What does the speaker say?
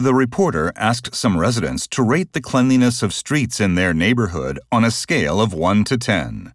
The reporter asked some residents to rate the cleanliness of streets in their neighborhood on a scale of 1 to 10.